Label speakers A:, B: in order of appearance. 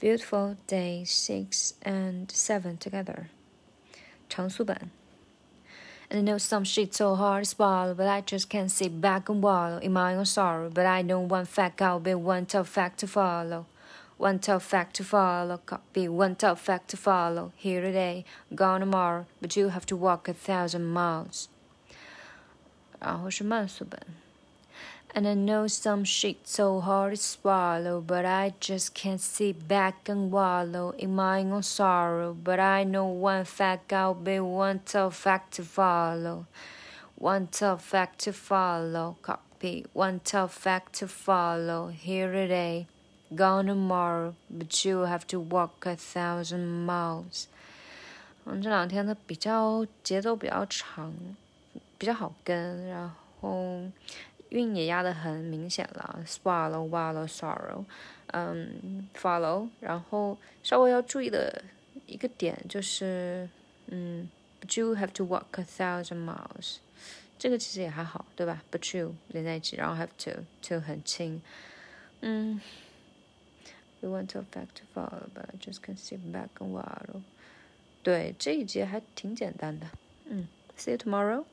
A: Beautiful day six and seven together. 长速版。And I know some shit so hard to swallow, but I just can't sit back and wallow in my own sorrow. But I know one fact, I'll be one tough fact to follow. One tough fact to follow, copy one tough fact to follow. Here today, gone tomorrow, but you have to walk a thousand miles. 然后是慢速本。 and I know some shit so hard to swallow, but I just can't sit back and wallow in my own sorrow. But I know one fact, I'll be one tough fact to follow. One tough fact to follow, copy. One tough fact to follow. Here today, gone tomorrow, but you have to walk a thousand miles. 嗯，这两天它比较节奏比较长，比较好跟，然后 韵也压得很明显了，swallow, wallow, sorrow，嗯，follow，然后稍微要注意的一个点就是，嗯，but you have to walk a thousand miles，这个其实也还好，对吧？but you 连在一起，然后 have to to 很轻，嗯，we want to back to follow，but I just can sit back and wallow，对，这一节还挺简单的，嗯，see you tomorrow。